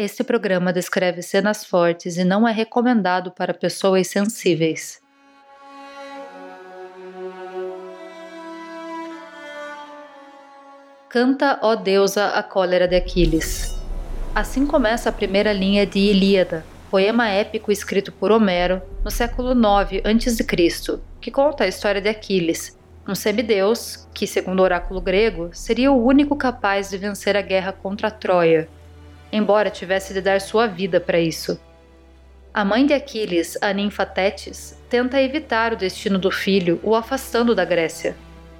Este programa descreve cenas fortes e não é recomendado para pessoas sensíveis. Canta, ó deusa, a cólera de Aquiles. Assim começa a primeira linha de Ilíada, poema épico escrito por Homero no século IX a.C., que conta a história de Aquiles, um semideus que, segundo o oráculo grego, seria o único capaz de vencer a guerra contra Troia embora tivesse de dar sua vida para isso. A mãe de Aquiles, a ninfa Tétis, tenta evitar o destino do filho, o afastando da Grécia.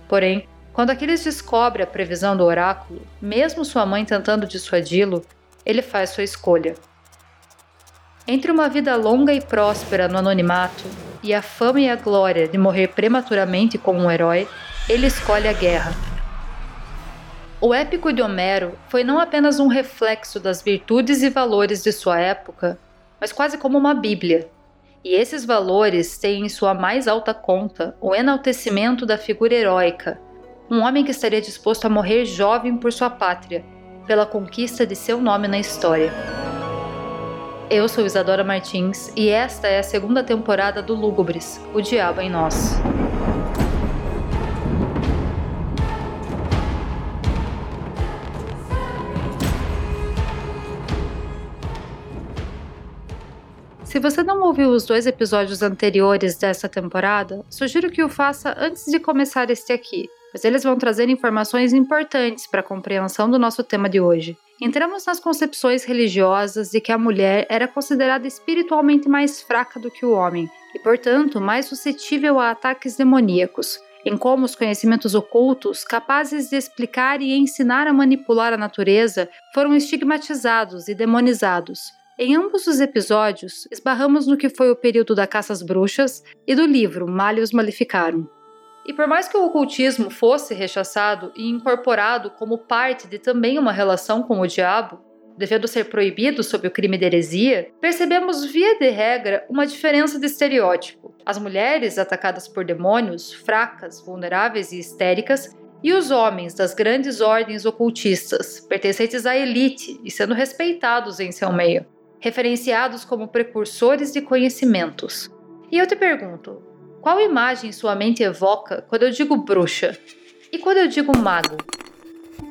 Porém, quando Aquiles descobre a previsão do oráculo, mesmo sua mãe tentando dissuadi-lo, ele faz sua escolha. Entre uma vida longa e próspera no anonimato e a fama e a glória de morrer prematuramente como um herói, ele escolhe a guerra o épico de Homero foi não apenas um reflexo das virtudes e valores de sua época, mas quase como uma Bíblia. E esses valores têm em sua mais alta conta o enaltecimento da figura heróica, um homem que estaria disposto a morrer jovem por sua pátria, pela conquista de seu nome na história. Eu sou Isadora Martins e esta é a segunda temporada do Lúgubres, O Diabo em Nós. Se você não ouviu os dois episódios anteriores dessa temporada, sugiro que o faça antes de começar este aqui, pois eles vão trazer informações importantes para a compreensão do nosso tema de hoje. Entramos nas concepções religiosas de que a mulher era considerada espiritualmente mais fraca do que o homem e, portanto, mais suscetível a ataques demoníacos, em como os conhecimentos ocultos, capazes de explicar e ensinar a manipular a natureza, foram estigmatizados e demonizados, em ambos os episódios, esbarramos no que foi o período da caça às bruxas e do livro Malius Maleficarum. E por mais que o ocultismo fosse rechaçado e incorporado como parte de também uma relação com o diabo, devendo ser proibido sob o crime de heresia, percebemos via de regra uma diferença de estereótipo. As mulheres atacadas por demônios, fracas, vulneráveis e histéricas, e os homens das grandes ordens ocultistas, pertencentes à elite e sendo respeitados em seu meio referenciados como precursores de conhecimentos. E eu te pergunto, qual imagem sua mente evoca quando eu digo bruxa? E quando eu digo mago?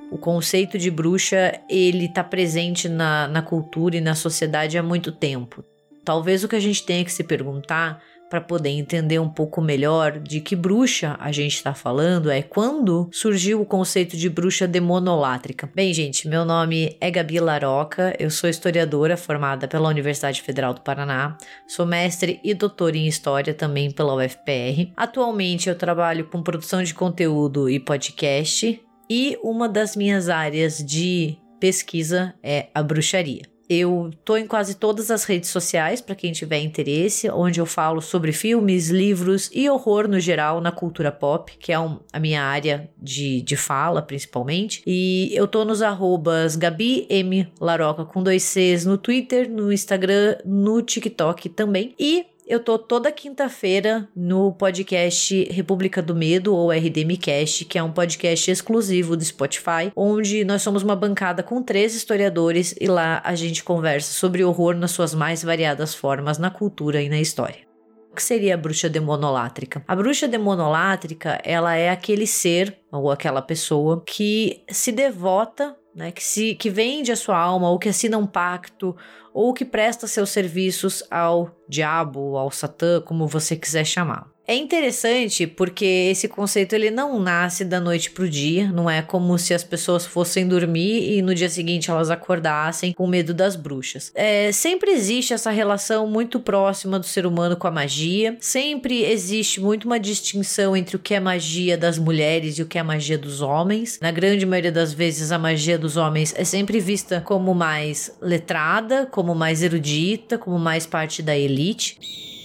O conceito de bruxa, ele está presente na, na cultura e na sociedade há muito tempo. Talvez o que a gente tenha que se perguntar para poder entender um pouco melhor de que bruxa a gente está falando é quando surgiu o conceito de bruxa demonolátrica. Bem, gente, meu nome é Gabi Laroca, eu sou historiadora formada pela Universidade Federal do Paraná, sou mestre e doutora em História também pela UFPR. Atualmente eu trabalho com produção de conteúdo e podcast e uma das minhas áreas de pesquisa é a bruxaria. Eu tô em quase todas as redes sociais para quem tiver interesse, onde eu falo sobre filmes, livros e horror no geral na cultura pop, que é um, a minha área de, de fala principalmente. E eu tô nos arrobas Gabi M Laroca com dois Cs no Twitter, no Instagram, no TikTok também. E eu tô toda quinta-feira no podcast República do Medo, ou RDMcast, que é um podcast exclusivo do Spotify, onde nós somos uma bancada com três historiadores e lá a gente conversa sobre horror nas suas mais variadas formas na cultura e na história. O que seria a bruxa demonolátrica? A bruxa demonolátrica, ela é aquele ser ou aquela pessoa que se devota né, que, se, que vende a sua alma, ou que assina um pacto, ou que presta seus serviços ao diabo, ao satã, como você quiser chamar. É interessante porque esse conceito ele não nasce da noite pro dia, não é como se as pessoas fossem dormir e no dia seguinte elas acordassem com medo das bruxas. É, sempre existe essa relação muito próxima do ser humano com a magia, sempre existe muito uma distinção entre o que é magia das mulheres e o que é magia dos homens. Na grande maioria das vezes, a magia dos homens é sempre vista como mais letrada, como mais erudita, como mais parte da elite.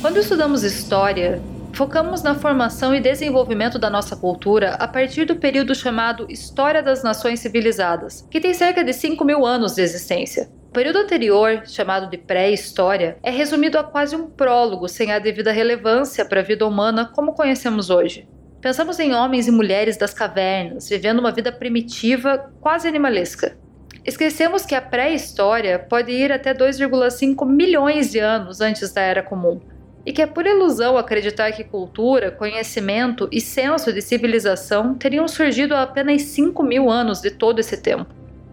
Quando estudamos história, focamos na formação e desenvolvimento da nossa cultura a partir do período chamado História das Nações Civilizadas, que tem cerca de 5 mil anos de existência. O período anterior, chamado de pré-história, é resumido a quase um prólogo sem a devida relevância para a vida humana como conhecemos hoje. Pensamos em homens e mulheres das cavernas, vivendo uma vida primitiva, quase animalesca. Esquecemos que a pré-história pode ir até 2,5 milhões de anos antes da Era Comum, e que é por ilusão acreditar que cultura, conhecimento e senso de civilização teriam surgido há apenas 5 mil anos de todo esse tempo.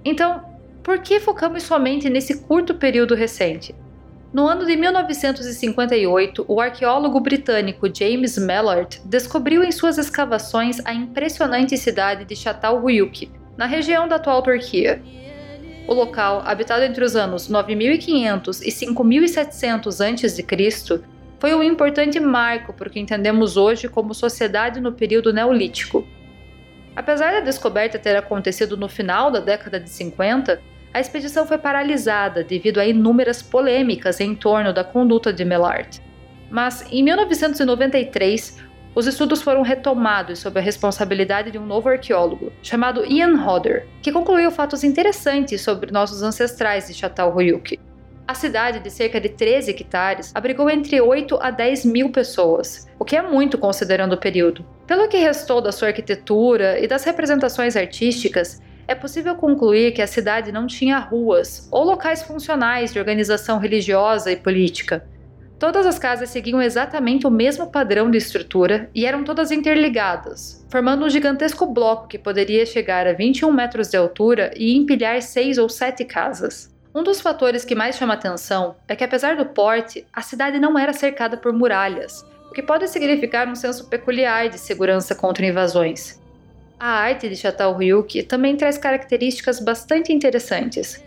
Então, por que focamos somente nesse curto período recente? No ano de 1958, o arqueólogo britânico James Mallard descobriu em suas escavações a impressionante cidade de Çatalhöyük, na região da atual Turquia. O local, habitado entre os anos 9500 e 5700 a.C., foi um importante marco para o que entendemos hoje como sociedade no período neolítico. Apesar da descoberta ter acontecido no final da década de 50, a expedição foi paralisada devido a inúmeras polêmicas em torno da conduta de Mellard. Mas, em 1993, os estudos foram retomados sob a responsabilidade de um novo arqueólogo, chamado Ian Hodder, que concluiu fatos interessantes sobre nossos ancestrais de Çatalhöyük. A cidade, de cerca de 13 hectares, abrigou entre 8 a 10 mil pessoas, o que é muito considerando o período. Pelo que restou da sua arquitetura e das representações artísticas, é possível concluir que a cidade não tinha ruas ou locais funcionais de organização religiosa e política. Todas as casas seguiam exatamente o mesmo padrão de estrutura e eram todas interligadas, formando um gigantesco bloco que poderia chegar a 21 metros de altura e empilhar seis ou sete casas. Um dos fatores que mais chama atenção é que, apesar do porte, a cidade não era cercada por muralhas, o que pode significar um senso peculiar de segurança contra invasões. A arte de Çatalhöyük também traz características bastante interessantes.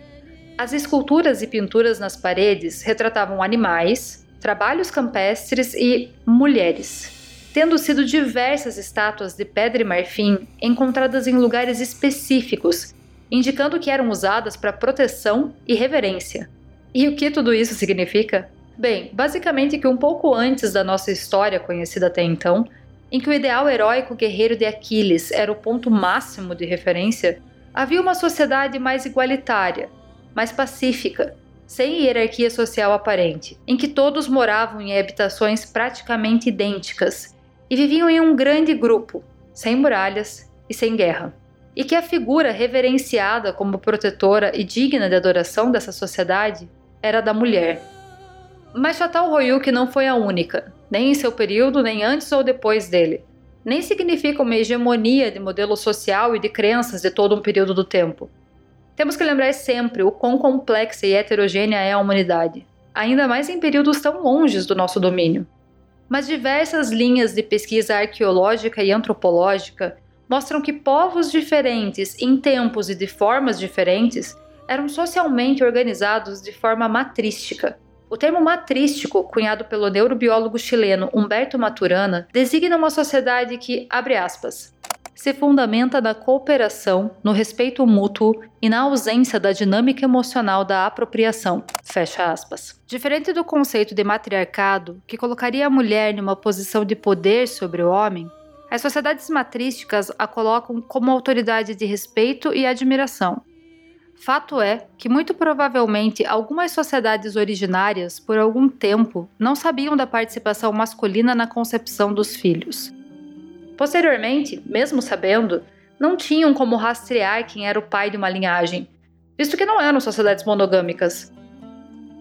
As esculturas e pinturas nas paredes retratavam animais, trabalhos campestres e mulheres, tendo sido diversas estátuas de pedra e marfim encontradas em lugares específicos, indicando que eram usadas para proteção e reverência. E o que tudo isso significa? Bem, basicamente que um pouco antes da nossa história conhecida até então, em que o ideal heróico guerreiro de Aquiles era o ponto máximo de referência, havia uma sociedade mais igualitária, mais pacífica, sem hierarquia social aparente, em que todos moravam em habitações praticamente idênticas e viviam em um grande grupo, sem muralhas e sem guerra. E que a figura reverenciada como protetora e digna de adoração dessa sociedade era da mulher. Mas Çatalhöyük não foi a única, nem em seu período, nem antes ou depois dele. Nem significa uma hegemonia de modelo social e de crenças de todo um período do tempo. Temos que lembrar sempre o quão complexa e heterogênea é a humanidade, ainda mais em períodos tão longes do nosso domínio. Mas diversas linhas de pesquisa arqueológica e antropológica mostram que povos diferentes, em tempos e de formas diferentes, eram socialmente organizados de forma matrística, o termo matrístico, cunhado pelo neurobiólogo chileno Humberto Maturana, designa uma sociedade que, abre aspas, se fundamenta na cooperação, no respeito mútuo e na ausência da dinâmica emocional da apropriação. Fecha aspas. Diferente do conceito de matriarcado, que colocaria a mulher numa posição de poder sobre o homem, as sociedades matrísticas a colocam como autoridade de respeito e admiração, Fato é que, muito provavelmente, algumas sociedades originárias, por algum tempo, não sabiam da participação masculina na concepção dos filhos. Posteriormente, mesmo sabendo, não tinham como rastrear quem era o pai de uma linhagem, visto que não eram sociedades monogâmicas.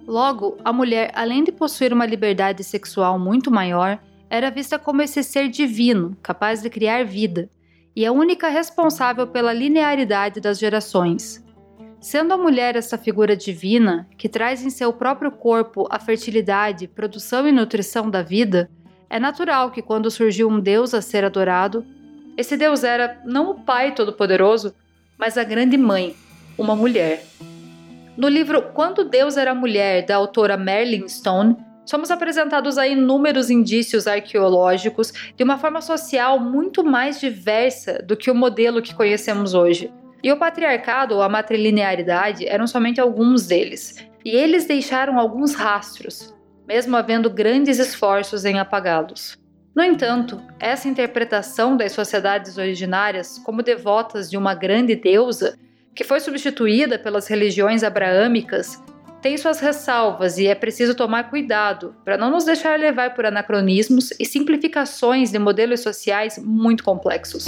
Logo, a mulher, além de possuir uma liberdade sexual muito maior, era vista como esse ser divino, capaz de criar vida, e a única responsável pela linearidade das gerações. Sendo a mulher essa figura divina, que traz em seu próprio corpo a fertilidade, produção e nutrição da vida, é natural que quando surgiu um Deus a ser adorado, esse Deus era não o Pai Todo-Poderoso, mas a grande mãe, uma mulher. No livro Quando Deus Era Mulher, da autora Marilyn Stone, somos apresentados a inúmeros indícios arqueológicos de uma forma social muito mais diversa do que o modelo que conhecemos hoje. E o patriarcado ou a matrilinearidade eram somente alguns deles, e eles deixaram alguns rastros, mesmo havendo grandes esforços em apagá-los. No entanto, essa interpretação das sociedades originárias como devotas de uma grande deusa, que foi substituída pelas religiões abraâmicas, tem suas ressalvas e é preciso tomar cuidado para não nos deixar levar por anacronismos e simplificações de modelos sociais muito complexos.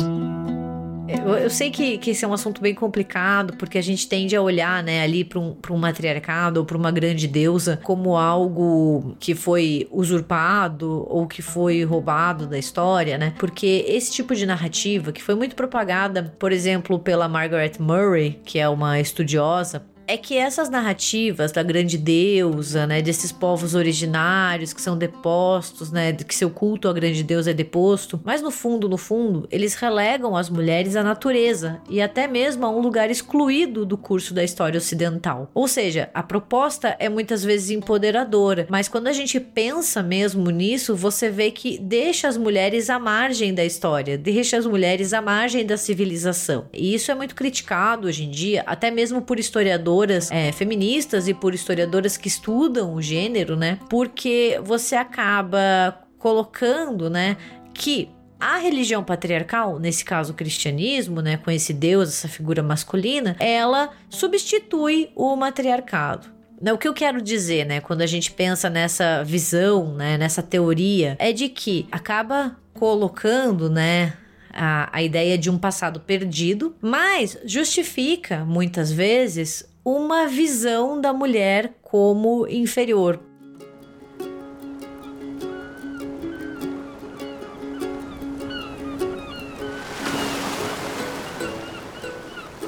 Eu, sei que, que esse é um assunto bem complicado, porque a gente tende a olhar, né, ali para um, um matriarcado ou para uma grande deusa como algo que foi usurpado ou que foi roubado da história, né? Porque esse tipo de narrativa, que foi muito propagada, por exemplo, pela Margaret Murray, que é uma estudiosa, é que essas narrativas da grande deusa, né, desses povos originários que são depostos, né, que seu culto à grande deusa é deposto, mas no fundo, no fundo, eles relegam as mulheres à natureza e até mesmo a um lugar excluído do curso da história ocidental. Ou seja, a proposta é muitas vezes empoderadora, mas quando a gente pensa mesmo nisso, você vê que deixa as mulheres à margem da história, deixa as mulheres à margem da civilização. E isso é muito criticado hoje em dia, até mesmo por historiadores historiadoras é, feministas e por historiadoras que estudam o gênero, né? Porque você acaba colocando, né, que a religião patriarcal, nesse caso o cristianismo, né, com esse deus, essa figura masculina, ela substitui o matriarcado. O que eu quero dizer, né, quando a gente pensa nessa visão, né, nessa teoria, é de que acaba colocando, né, a, a ideia de um passado perdido, mas justifica muitas vezes uma visão da mulher como inferior.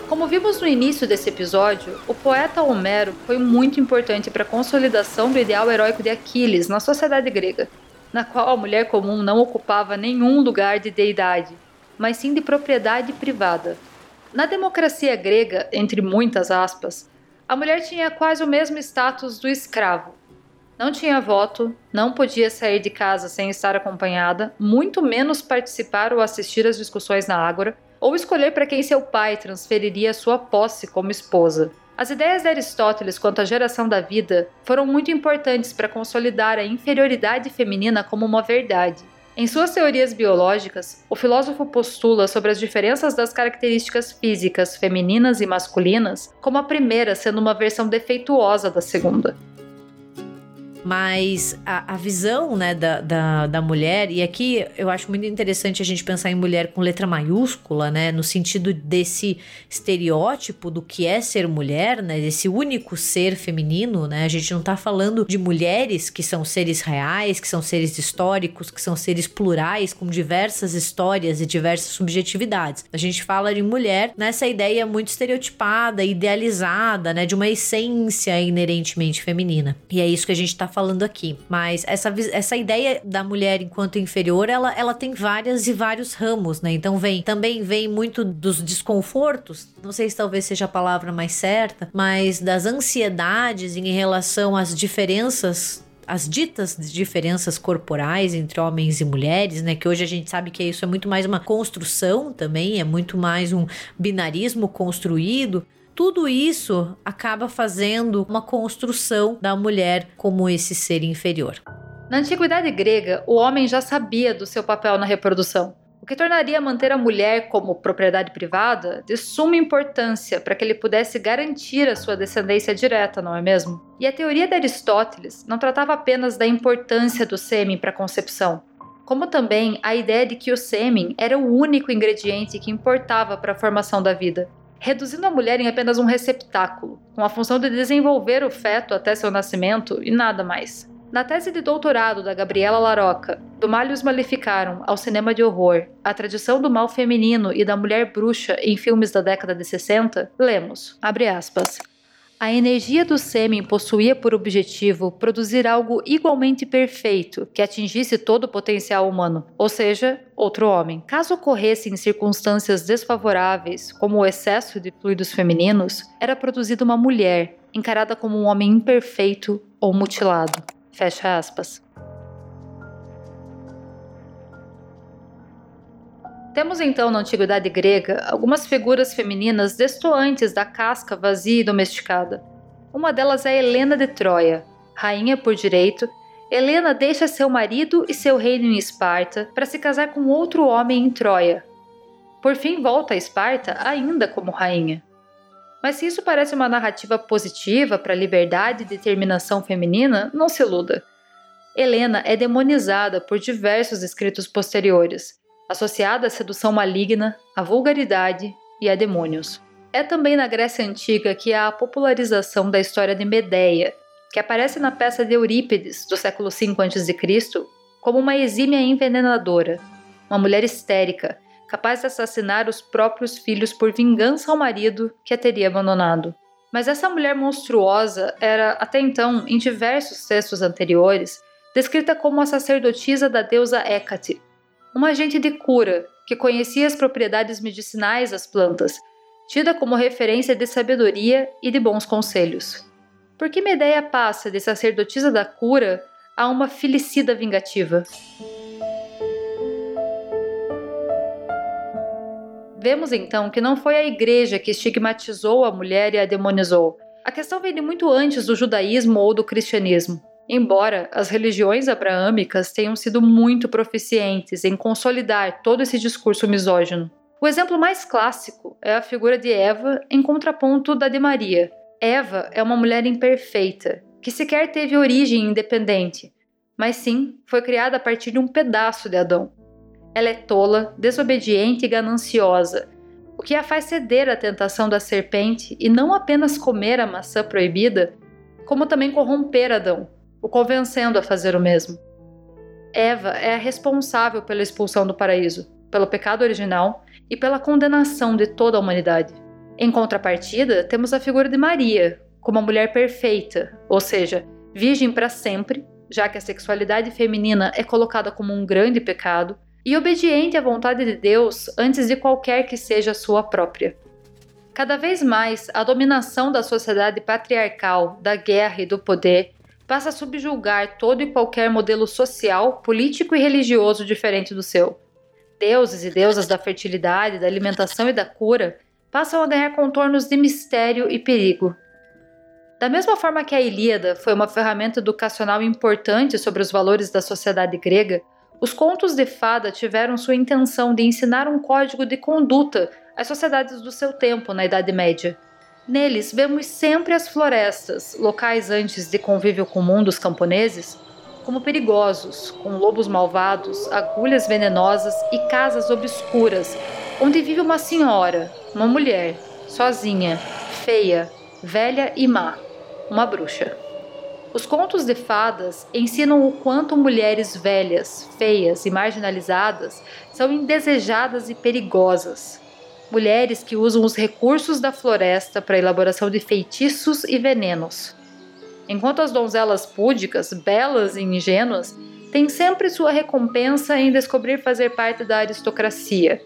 Como vimos no início desse episódio, o poeta Homero foi muito importante para a consolidação do ideal heróico de Aquiles na sociedade grega, na qual a mulher comum não ocupava nenhum lugar de deidade, mas sim de propriedade privada. Na democracia grega, entre muitas aspas, a mulher tinha quase o mesmo status do escravo. Não tinha voto, não podia sair de casa sem estar acompanhada, muito menos participar ou assistir às discussões na Ágora, ou escolher para quem seu pai transferiria sua posse como esposa. As ideias de Aristóteles quanto à geração da vida foram muito importantes para consolidar a inferioridade feminina como uma verdade. Em suas teorias biológicas, o filósofo postula sobre as diferenças das características físicas femininas e masculinas, como a primeira sendo uma versão defeituosa da segunda mas a, a visão né, da, da, da, mulher, e aqui eu acho muito interessante a gente pensar em mulher com letra maiúscula, né, no sentido desse estereótipo do que é ser mulher, né, desse único ser feminino, né, a gente não tá falando de mulheres que são seres reais, que são seres históricos, que são seres plurais, com diversas histórias e diversas subjetividades. A gente fala de mulher nessa ideia muito estereotipada, idealizada, né, de uma essência inerentemente feminina. E é isso que a gente tá falando aqui. Mas essa, essa ideia da mulher enquanto inferior, ela, ela tem várias e vários ramos, né? Então vem também vem muito dos desconfortos, não sei se talvez seja a palavra mais certa, mas das ansiedades em relação às diferenças as ditas diferenças corporais entre homens e mulheres, né? Que hoje a gente sabe que isso é muito mais uma construção também, é muito mais um binarismo construído tudo isso acaba fazendo uma construção da mulher como esse ser inferior. Na antiguidade grega, o homem já sabia do seu papel na reprodução, o que tornaria manter a mulher como propriedade privada de suma importância para que ele pudesse garantir a sua descendência direta, não é mesmo? E a teoria de Aristóteles não tratava apenas da importância do sêmen para a concepção, como também a ideia de que o sêmen era o único ingrediente que importava para a formação da vida, reduzindo a mulher em apenas um receptáculo, com a função de desenvolver o feto até seu nascimento e nada mais. Na tese de doutorado da Gabriela Laroca, do Malhos Maleficaram ao cinema de horror, a tradição do mal feminino e da mulher bruxa em filmes da década de 60, lemos, abre aspas, a energia do sêmen possuía por objetivo produzir algo igualmente perfeito que atingisse todo o potencial humano, ou seja, outro homem. Caso ocorresse em circunstâncias desfavoráveis, como o excesso de fluidos femininos, era produzida uma mulher, encarada como um homem imperfeito ou mutilado. Fecha aspas. Temos então na antiguidade grega algumas figuras femininas destoantes da casca vazia e domesticada. Uma delas é Helena de Troia, rainha por direito. Helena deixa seu marido e seu reino em Esparta para se casar com outro homem em Troia. Por fim, volta a Esparta ainda como rainha. Mas se isso parece uma narrativa positiva para a liberdade e determinação feminina, não se iluda. Helena é demonizada por diversos escritos posteriores, associada à sedução maligna, à vulgaridade e a demônios. É também na Grécia Antiga que há a popularização da história de Medeia, que aparece na peça de Eurípides, do século V a.C., como uma exímia envenenadora, uma mulher histérica, capaz de assassinar os próprios filhos por vingança ao marido que a teria abandonado. Mas essa mulher monstruosa era, até então, em diversos textos anteriores, descrita como a sacerdotisa da deusa Hécate, uma agente de cura que conhecia as propriedades medicinais das plantas, tida como referência de sabedoria e de bons conselhos. Por que Medeia passa de sacerdotisa da cura a uma filicida vingativa? Vemos então que não foi a igreja que estigmatizou a mulher e a demonizou. A questão vem de muito antes do judaísmo ou do cristianismo. Embora as religiões abraâmicas tenham sido muito proficientes em consolidar todo esse discurso misógino. O exemplo mais clássico é a figura de Eva em contraponto da de Maria. Eva é uma mulher imperfeita, que sequer teve origem independente, mas sim foi criada a partir de um pedaço de Adão. Ela é tola, desobediente e gananciosa, o que a faz ceder à tentação da serpente e não apenas comer a maçã proibida, como também corromper Adão, o convencendo a fazer o mesmo. Eva é a responsável pela expulsão do paraíso, pelo pecado original e pela condenação de toda a humanidade. Em contrapartida, temos a figura de Maria, como a mulher perfeita, ou seja, virgem para sempre, já que a sexualidade feminina é colocada como um grande pecado e obediente à vontade de Deus antes de qualquer que seja a sua própria. Cada vez mais, a dominação da sociedade patriarcal, da guerra e do poder passa a subjulgar todo e qualquer modelo social, político e religioso diferente do seu. Deuses e deusas da fertilidade, da alimentação e da cura passam a ganhar contornos de mistério e perigo. Da mesma forma que a Ilíada foi uma ferramenta educacional importante sobre os valores da sociedade grega, os contos de fada tiveram sua intenção de ensinar um código de conduta às sociedades do seu tempo na Idade Média. Neles vemos sempre as florestas, locais antes de convívio comum dos camponeses, como perigosos, com lobos malvados, agulhas venenosas e casas obscuras, onde vive uma senhora, uma mulher, sozinha, feia, velha e má, uma bruxa. Os contos de fadas ensinam o quanto mulheres velhas, feias e marginalizadas são indesejadas e perigosas. Mulheres que usam os recursos da floresta para elaboração de feitiços e venenos. Enquanto as donzelas púdicas, belas e ingênuas, têm sempre sua recompensa em descobrir fazer parte da aristocracia,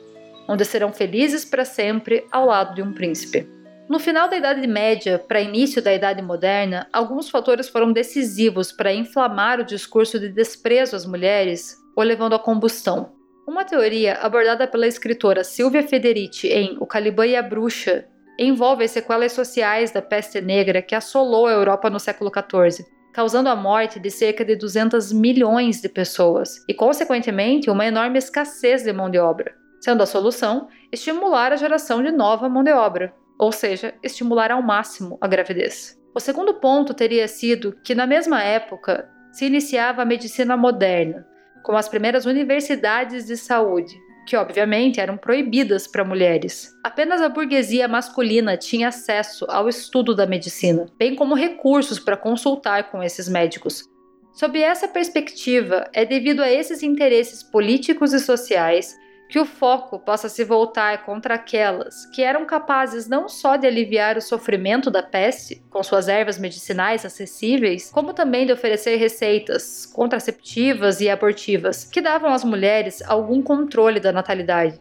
onde serão felizes para sempre ao lado de um príncipe. No final da Idade Média para início da Idade Moderna, alguns fatores foram decisivos para inflamar o discurso de desprezo às mulheres ou levando à combustão. Uma teoria abordada pela escritora Silvia Federici em O Caliban e a Bruxa envolve as sequelas sociais da peste negra que assolou a Europa no século XIV, causando a morte de cerca de 200 milhões de pessoas e, consequentemente, uma enorme escassez de mão de obra, sendo a solução estimular a geração de nova mão de obra, ou seja, estimular ao máximo a gravidez. O segundo ponto teria sido que, na mesma época, se iniciava a medicina moderna, com as primeiras universidades de saúde, que obviamente eram proibidas para mulheres. Apenas a burguesia masculina tinha acesso ao estudo da medicina, bem como recursos para consultar com esses médicos. Sob essa perspectiva, é devido a esses interesses políticos e sociais que o foco possa se voltar contra aquelas que eram capazes não só de aliviar o sofrimento da peste, com suas ervas medicinais acessíveis, como também de oferecer receitas contraceptivas e abortivas que davam às mulheres algum controle da natalidade.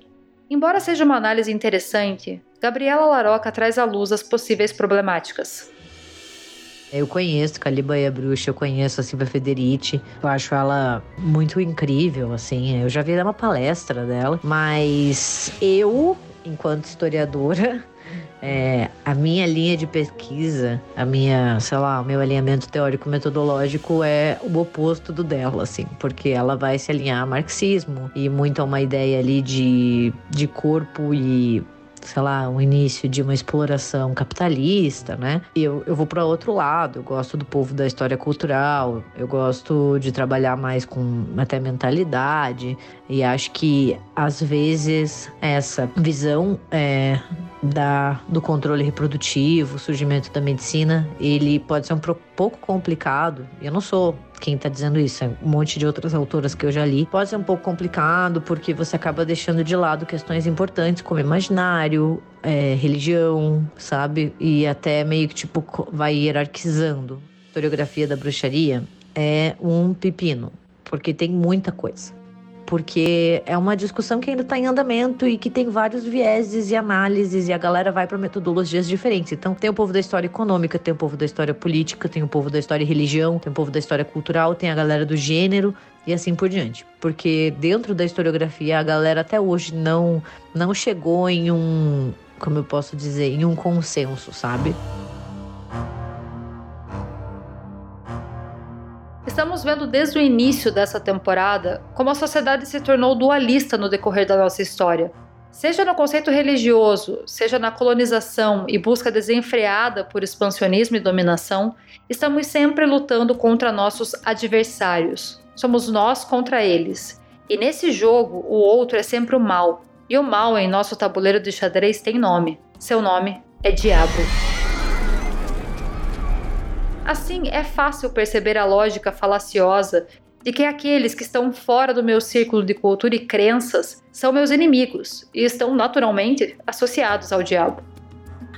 Embora seja uma análise interessante, Gabriela Laroca traz à luz as possíveis problemáticas. Eu conheço Caliba e a Bruxa, eu conheço a Silvia Federici. Eu acho ela muito incrível, assim. Eu já vi uma palestra dela, mas eu, enquanto historiadora, é, a minha linha de pesquisa, a minha, sei lá, o meu alinhamento teórico-metodológico é o oposto do dela, assim, porque ela vai se alinhar a marxismo e muito a uma ideia ali de, de corpo e sei lá, um início de uma exploração capitalista, né? E eu, eu vou para outro lado, eu gosto do povo da história cultural, eu gosto de trabalhar mais com até mentalidade, e acho que às vezes essa visão é, da, do controle reprodutivo, surgimento da medicina, ele pode ser um pouco complicado. Eu não sou quem está dizendo isso, é um monte de outras autoras que eu já li. Pode ser um pouco complicado porque você acaba deixando de lado questões importantes como imaginário, é, religião, sabe? E até meio que tipo vai hierarquizando. A historiografia da bruxaria é um pepino, porque tem muita coisa porque é uma discussão que ainda está em andamento e que tem vários vieses e análises e a galera vai para metodologias diferentes. Então, tem o povo da história econômica, tem o povo da história política, tem o povo da história religião, tem o povo da história cultural, tem a galera do gênero e assim por diante. Porque dentro da historiografia a galera até hoje não não chegou em um, como eu posso dizer, em um consenso, sabe? Estamos vendo desde o início dessa temporada como a sociedade se tornou dualista no decorrer da nossa história. Seja no conceito religioso, seja na colonização e busca desenfreada por expansionismo e dominação, estamos sempre lutando contra nossos adversários. Somos nós contra eles. E nesse jogo, o outro é sempre o mal. E o mal em nosso tabuleiro de xadrez tem nome. Seu nome é Diabo. Assim, é fácil perceber a lógica falaciosa de que aqueles que estão fora do meu círculo de cultura e crenças são meus inimigos e estão naturalmente associados ao diabo.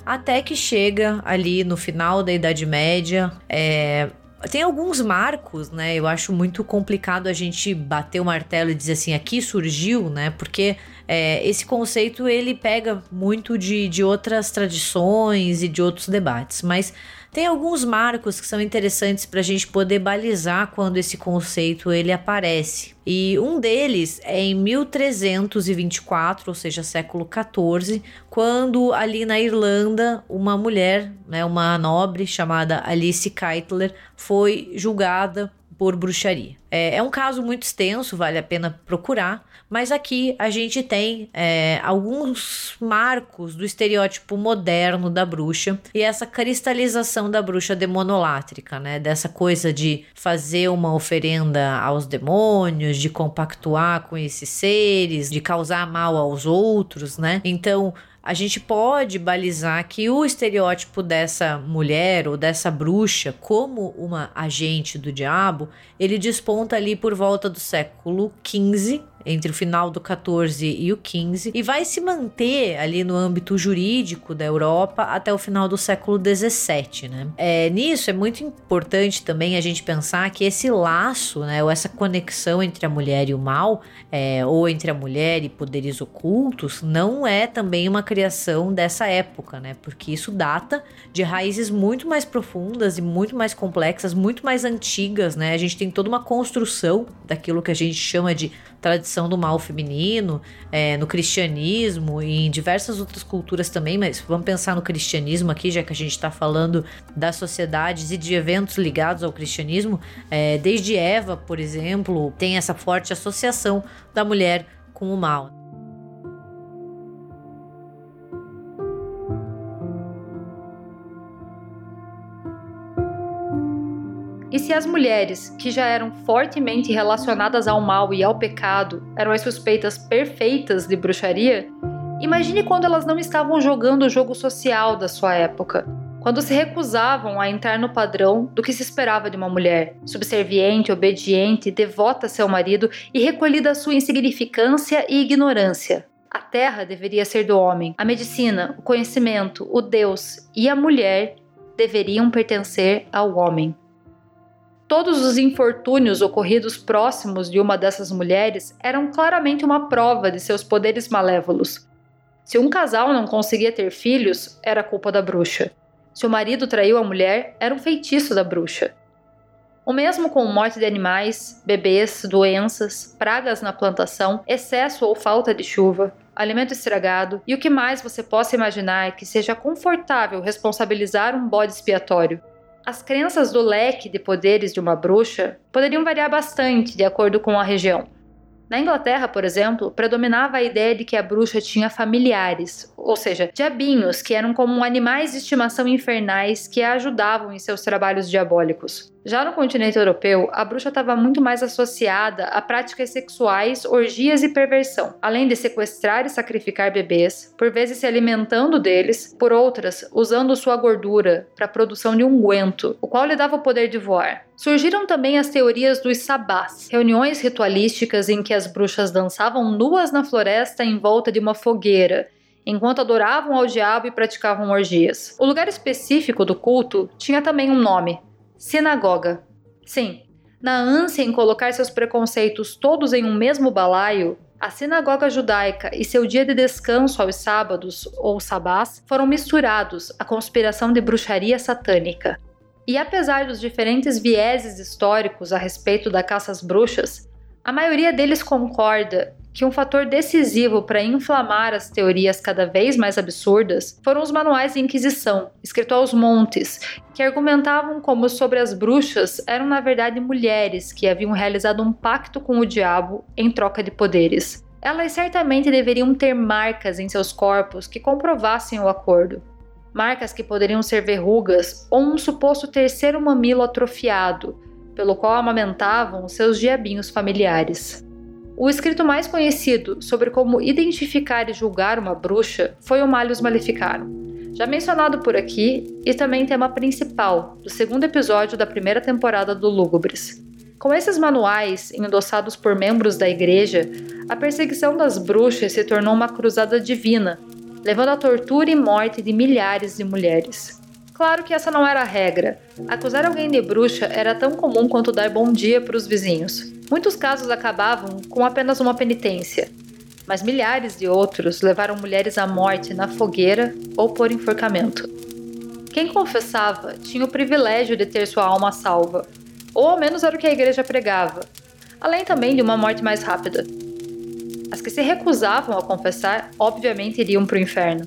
Até que chega ali no final da Idade Média, é, tem alguns marcos, né? Eu acho muito complicado a gente bater o martelo e dizer assim, aqui surgiu, né? Porque é, esse conceito ele pega muito de, de outras tradições e de outros debates. Mas tem alguns marcos que são interessantes para a gente poder balizar quando esse conceito ele aparece. E um deles é em 1324, ou seja, século 14, quando ali na Irlanda uma mulher, né, uma nobre chamada Alice Keitler, foi julgada por bruxaria. É, é, um caso muito extenso, vale a pena procurar, mas aqui a gente tem é, alguns marcos do estereótipo moderno da bruxa e essa cristalização da bruxa demonolátrica, né? Dessa coisa de fazer uma oferenda aos demônios, de compactuar com esses seres, de causar mal aos outros, né? Então a gente pode balizar que o estereótipo dessa mulher ou dessa bruxa como uma agente do diabo, ele desponta ali por volta do século XV entre o final do 14 e o 15 e vai se manter ali no âmbito jurídico da Europa até o final do século 17, né? É, nisso é muito importante também a gente pensar que esse laço, né, ou essa conexão entre a mulher e o mal, é, ou entre a mulher e poderes ocultos, não é também uma criação dessa época, né? Porque isso data de raízes muito mais profundas e muito mais complexas, muito mais antigas, né? A gente tem toda uma construção daquilo que a gente chama de tradição do mal feminino, é, no cristianismo e em diversas outras culturas também, mas vamos pensar no cristianismo aqui, já que a gente está falando das sociedades e de eventos ligados ao cristianismo. É, desde Eva, por exemplo, tem essa forte associação da mulher com o mal. E se as mulheres, que já eram fortemente relacionadas ao mal e ao pecado, eram as suspeitas perfeitas de bruxaria, imagine quando elas não estavam jogando o jogo social da sua época, quando se recusavam a entrar no padrão do que se esperava de uma mulher, subserviente, obediente, devota a seu marido e recolhida à sua insignificância e ignorância. A terra deveria ser do homem, a medicina, o conhecimento, o Deus e a mulher deveriam pertencer ao homem. Todos os infortúnios ocorridos próximos de uma dessas mulheres eram claramente uma prova de seus poderes malévolos. Se um casal não conseguia ter filhos, era culpa da bruxa. Se o marido traiu a mulher, era um feitiço da bruxa. O mesmo com morte de animais, bebês, doenças, pragas na plantação, excesso ou falta de chuva, alimento estragado e o que mais você possa imaginar que seja confortável responsabilizar um bode expiatório. As crenças do leque de poderes de uma bruxa poderiam variar bastante de acordo com a região. Na Inglaterra, por exemplo, predominava a ideia de que a bruxa tinha familiares, ou seja, diabinhos que eram como animais de estimação infernais que a ajudavam em seus trabalhos diabólicos. Já no continente europeu, a bruxa estava muito mais associada a práticas sexuais, orgias e perversão, além de sequestrar e sacrificar bebês, por vezes se alimentando deles, por outras, usando sua gordura para a produção de unguento, o qual lhe dava o poder de voar. Surgiram também as teorias dos sabás, reuniões ritualísticas em que as bruxas dançavam nuas na floresta em volta de uma fogueira enquanto adoravam ao diabo e praticavam orgias. O lugar específico do culto tinha também um nome: Sinagoga. Sim, na ânsia em colocar seus preconceitos todos em um mesmo balaio, a sinagoga judaica e seu dia de descanso aos sábados, ou sabás, foram misturados à conspiração de bruxaria satânica. E apesar dos diferentes vieses históricos a respeito da caça às bruxas, a maioria deles concorda que um fator decisivo para inflamar as teorias cada vez mais absurdas foram os manuais de Inquisição, escritos aos montes, que argumentavam como sobre as bruxas eram na verdade mulheres que haviam realizado um pacto com o diabo em troca de poderes. Elas certamente deveriam ter marcas em seus corpos que comprovassem o acordo. Marcas que poderiam ser verrugas ou um suposto terceiro mamilo atrofiado, pelo qual amamentavam seus diabinhos familiares. O escrito mais conhecido sobre como identificar e julgar uma bruxa foi o Malleus Maleficarum, já mencionado por aqui e também tema principal do segundo episódio da primeira temporada do Lúgubres. Com esses manuais, endossados por membros da igreja, a perseguição das bruxas se tornou uma cruzada divina, levando à tortura e morte de milhares de mulheres. Claro que essa não era a regra. Acusar alguém de bruxa era tão comum quanto dar bom dia para os vizinhos. Muitos casos acabavam com apenas uma penitência, mas milhares de outros levaram mulheres à morte na fogueira ou por enforcamento. Quem confessava tinha o privilégio de ter sua alma salva, ou ao menos era o que a igreja pregava, além também de uma morte mais rápida. As que se recusavam a confessar, obviamente, iriam para o inferno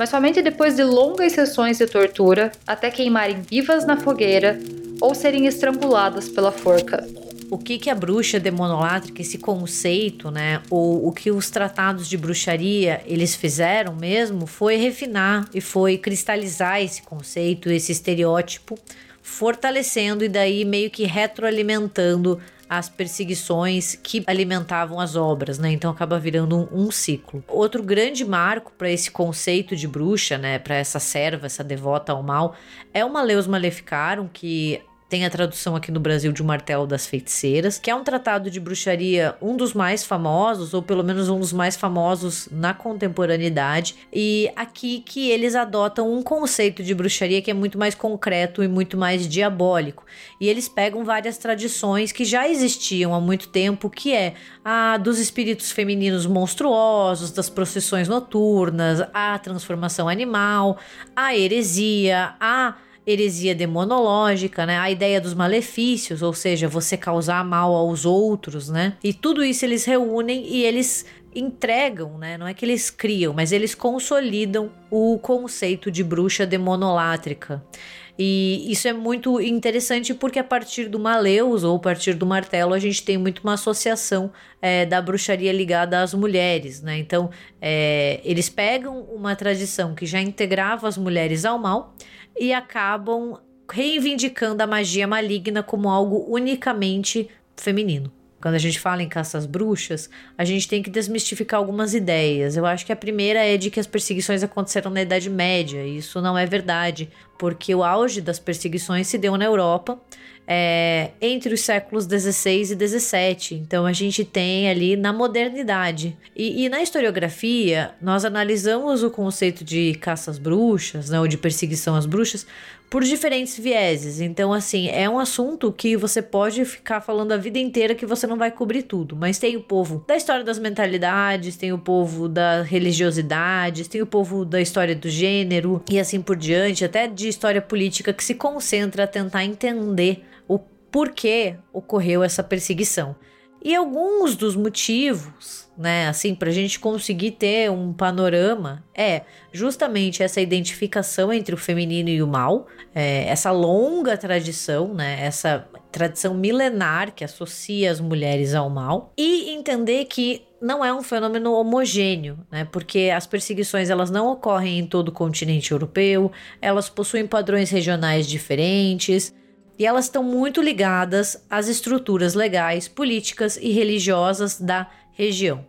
mas somente depois de longas sessões de tortura até queimarem vivas na fogueira ou serem estranguladas pela forca. O que, que a bruxa demonolátrica, esse conceito, né, ou o que os tratados de bruxaria eles fizeram mesmo, foi refinar e foi cristalizar esse conceito, esse estereótipo, fortalecendo e daí meio que retroalimentando as perseguições que alimentavam as obras, né? Então acaba virando um, um ciclo. Outro grande marco para esse conceito de bruxa, né, para essa serva, essa devota ao mal, é uma Leus Maleficarum que tem a tradução aqui no Brasil de O Martelo das Feiticeiras, que é um tratado de bruxaria, um dos mais famosos, ou pelo menos um dos mais famosos na contemporaneidade. E aqui que eles adotam um conceito de bruxaria que é muito mais concreto e muito mais diabólico. E eles pegam várias tradições que já existiam há muito tempo, que é a dos espíritos femininos monstruosos, das procissões noturnas, a transformação animal, a heresia, a heresia demonológica, né? A ideia dos malefícios, ou seja, você causar mal aos outros, né? E tudo isso eles reúnem e eles entregam, né? Não é que eles criam, mas eles consolidam o conceito de bruxa demonolátrica. E isso é muito interessante porque a partir do Maleus ou a partir do martelo a gente tem muito uma associação é, da bruxaria ligada às mulheres, né? Então é, eles pegam uma tradição que já integrava as mulheres ao mal e acabam reivindicando a magia maligna como algo unicamente feminino. Quando a gente fala em caça às bruxas, a gente tem que desmistificar algumas ideias. Eu acho que a primeira é de que as perseguições aconteceram na Idade Média. Isso não é verdade, porque o auge das perseguições se deu na Europa é, entre os séculos 16 e 17. Então a gente tem ali na modernidade. E, e, na historiografia, nós analisamos o conceito de caça às bruxas, né, ou de perseguição às bruxas, por diferentes vieses. Então, assim, é um assunto que você pode ficar falando a vida inteira que você não vai cobrir tudo. Mas tem o povo da história das mentalidades, tem o povo da religiosidade, tem o povo da história do gênero e assim por diante, até de história política que se concentra a tentar entender o porquê ocorreu essa perseguição. E alguns dos motivos, né, assim, para a gente conseguir ter um panorama, é justamente essa identificação entre o feminino e o mal, é, essa longa tradição, né, essa tradição milenar que associa as mulheres ao mal e entender que não é um fenômeno homogêneo, né? Porque as perseguições elas não ocorrem em todo o continente europeu, elas possuem padrões regionais diferentes e elas estão muito ligadas às estruturas legais, políticas e religiosas da região.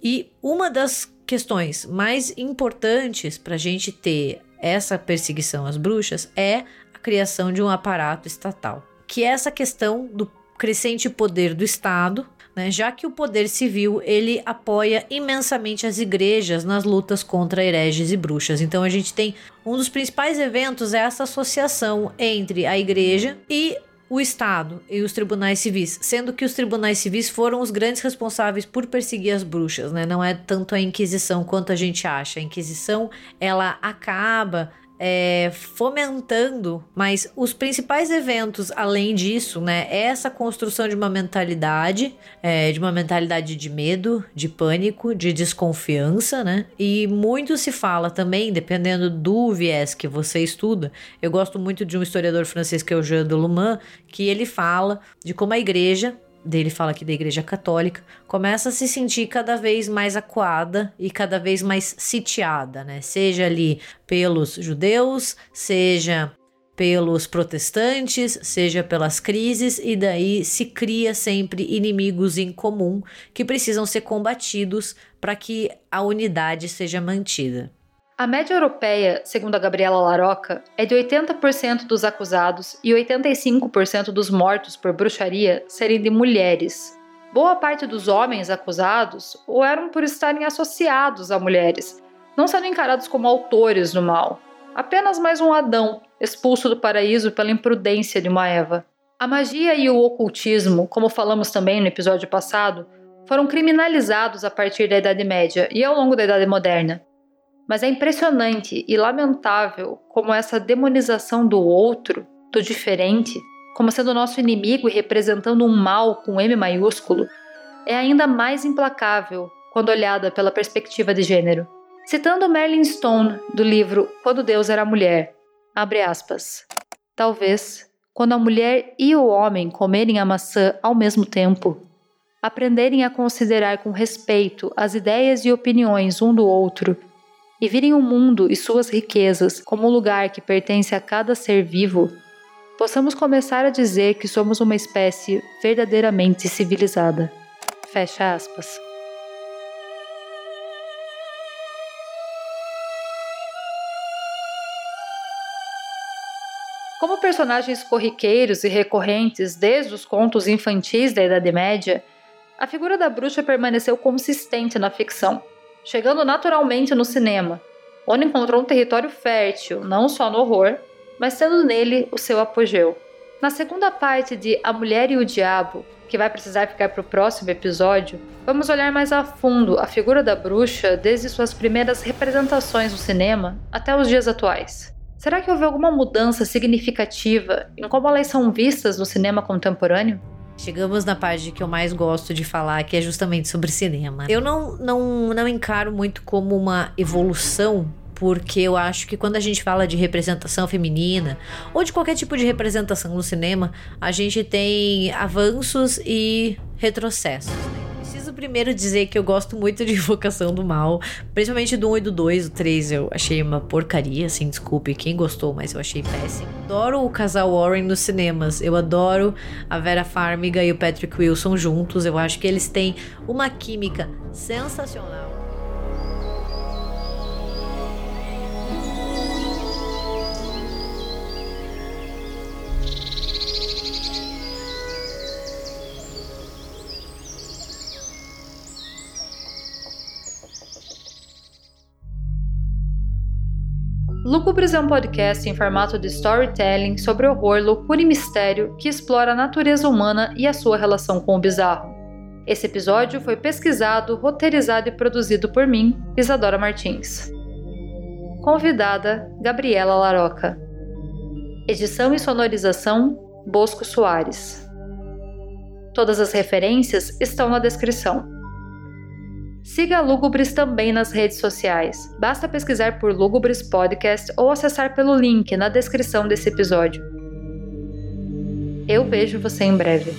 E uma das questões mais importantes para a gente ter essa perseguição às bruxas é a criação de um aparato estatal, que é essa questão do crescente poder do Estado, né, já que o poder civil ele apoia imensamente as igrejas nas lutas contra hereges e bruxas. Então a gente tem um dos principais eventos é essa associação entre a igreja e o Estado e os tribunais civis, sendo que os tribunais civis foram os grandes responsáveis por perseguir as bruxas, né? Não é tanto a Inquisição quanto a gente acha. A Inquisição ela acaba é, fomentando, mas os principais eventos, além disso, né, é essa construção de uma mentalidade, é, de uma mentalidade de medo, de pânico, de desconfiança, né? E muito se fala também, dependendo do viés que você estuda. Eu gosto muito de um historiador francês que é o Jean de Luman, que ele fala de como a igreja dele fala aqui da Igreja Católica, começa a se sentir cada vez mais acuada e cada vez mais sitiada, né? Seja ali pelos judeus, seja pelos protestantes, seja pelas crises, e daí se cria sempre inimigos em comum que precisam ser combatidos para que a unidade seja mantida. A média europeia, segundo a Gabriela Laroca, é de 80% dos acusados e 85% dos mortos por bruxaria serem de mulheres. Boa parte dos homens acusados o eram por estarem associados a mulheres, não sendo encarados como autores do mal, apenas mais um Adão expulso do paraíso pela imprudência de uma Eva. A magia e o ocultismo, como falamos também no episódio passado, foram criminalizados a partir da Idade Média e ao longo da Idade Moderna. Mas é impressionante e lamentável como essa demonização do outro, do diferente, como sendo nosso inimigo e representando um mal com M maiúsculo, é ainda mais implacável quando olhada pela perspectiva de gênero. Citando Merlin Stone do livro Quando Deus Era Mulher, abre aspas. Talvez, quando a mulher e o homem comerem a maçã ao mesmo tempo, aprenderem a considerar com respeito as ideias e opiniões um do outro e virem o mundo e suas riquezas como um lugar que pertence a cada ser vivo, possamos começar a dizer que somos uma espécie verdadeiramente civilizada. Fecha aspas. Como personagens corriqueiros e recorrentes desde os contos infantis da Idade Média, a figura da bruxa permaneceu consistente na ficção chegando naturalmente no cinema, onde encontrou um território fértil, não só no horror, mas tendo nele o seu apogeu. Na segunda parte de A Mulher e o Diabo, que vai precisar ficar para o próximo episódio, vamos olhar mais a fundo a figura da bruxa desde suas primeiras representações no cinema até os dias atuais. Será que houve alguma mudança significativa em como elas são vistas no cinema contemporâneo? Chegamos na parte que eu mais gosto de falar, que é justamente sobre cinema. Eu não, não, não encaro muito como uma evolução porque eu acho que quando a gente fala de representação feminina ou de qualquer tipo de representação no cinema, a gente tem avanços e retrocessos. Né? Primeiro dizer que eu gosto muito de Invocação do Mal, principalmente do 1 e do 2, o 3 eu achei uma porcaria, assim, desculpe quem gostou, mas eu achei péssimo. Adoro o casal Warren nos cinemas, eu adoro a Vera Farmiga e o Patrick Wilson juntos, eu acho que eles têm uma química sensacional. Lúgubres é um podcast em formato de storytelling sobre horror, loucura e mistério que explora a natureza humana e a sua relação com o bizarro. Esse episódio foi pesquisado, roteirizado e produzido por mim, Isadora Martins. Convidada: Gabriela Laroca. Edição e sonorização: Bosco Soares. Todas as referências estão na descrição. Siga a Lugubres também nas redes sociais. Basta pesquisar por Lugubres Podcast ou acessar pelo link na descrição desse episódio. Eu vejo você em breve.